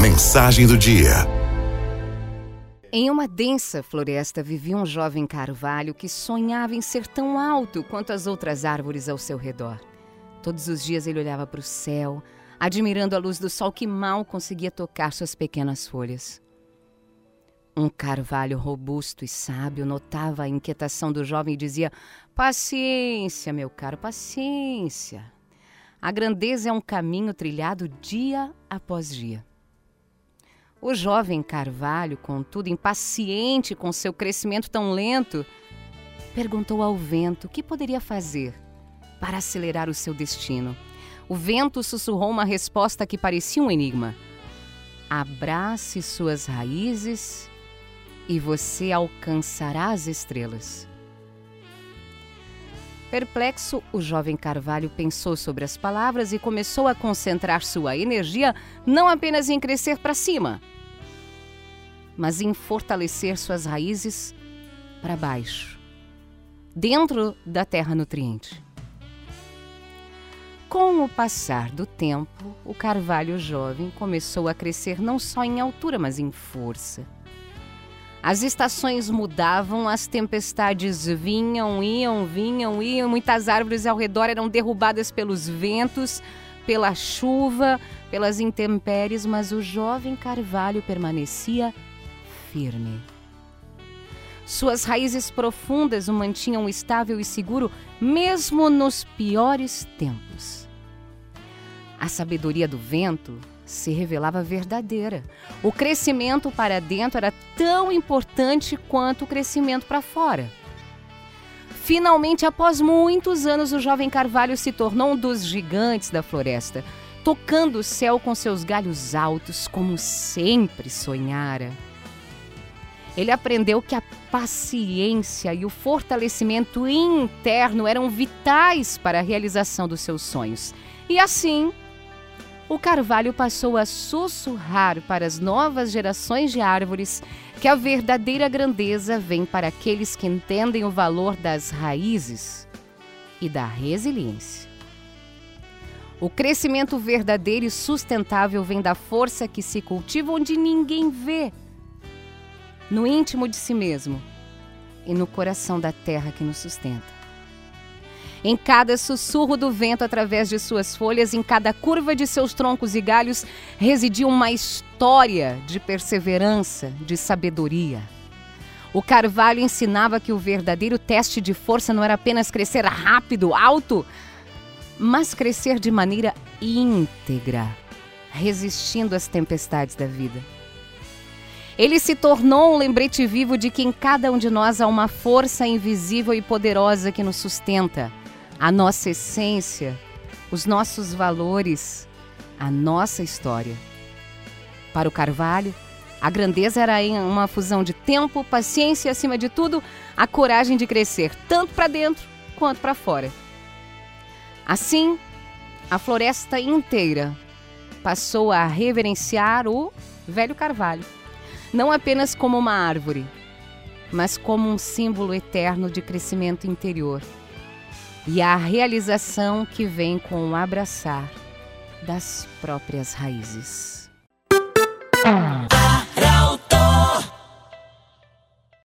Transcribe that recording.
Mensagem do dia. Em uma densa floresta vivia um jovem carvalho que sonhava em ser tão alto quanto as outras árvores ao seu redor. Todos os dias ele olhava para o céu, admirando a luz do sol que mal conseguia tocar suas pequenas folhas. Um carvalho robusto e sábio notava a inquietação do jovem e dizia: Paciência, meu caro, paciência. A grandeza é um caminho trilhado dia após dia. O jovem carvalho, contudo, impaciente com seu crescimento tão lento, perguntou ao vento o que poderia fazer para acelerar o seu destino. O vento sussurrou uma resposta que parecia um enigma. Abrace suas raízes e você alcançará as estrelas. Perplexo, o jovem Carvalho pensou sobre as palavras e começou a concentrar sua energia não apenas em crescer para cima, mas em fortalecer suas raízes para baixo, dentro da terra nutriente. Com o passar do tempo, o carvalho jovem começou a crescer não só em altura, mas em força. As estações mudavam, as tempestades vinham, iam, vinham, iam. Muitas árvores ao redor eram derrubadas pelos ventos, pela chuva, pelas intempéries, mas o jovem carvalho permanecia firme. Suas raízes profundas o mantinham estável e seguro, mesmo nos piores tempos. A sabedoria do vento se revelava verdadeira. O crescimento para dentro era tão importante quanto o crescimento para fora. Finalmente, após muitos anos, o jovem Carvalho se tornou um dos gigantes da floresta, tocando o céu com seus galhos altos, como sempre sonhara. Ele aprendeu que a paciência e o fortalecimento interno eram vitais para a realização dos seus sonhos. E assim, o carvalho passou a sussurrar para as novas gerações de árvores que a verdadeira grandeza vem para aqueles que entendem o valor das raízes e da resiliência. O crescimento verdadeiro e sustentável vem da força que se cultiva onde ninguém vê, no íntimo de si mesmo e no coração da terra que nos sustenta. Em cada sussurro do vento através de suas folhas, em cada curva de seus troncos e galhos, residia uma história de perseverança, de sabedoria. O carvalho ensinava que o verdadeiro teste de força não era apenas crescer rápido, alto, mas crescer de maneira íntegra, resistindo às tempestades da vida. Ele se tornou um lembrete vivo de que em cada um de nós há uma força invisível e poderosa que nos sustenta a nossa essência, os nossos valores, a nossa história. Para o Carvalho, a grandeza era uma fusão de tempo, paciência e, acima de tudo, a coragem de crescer, tanto para dentro quanto para fora. Assim, a floresta inteira passou a reverenciar o velho carvalho, não apenas como uma árvore, mas como um símbolo eterno de crescimento interior e a realização que vem com o abraçar das próprias raízes.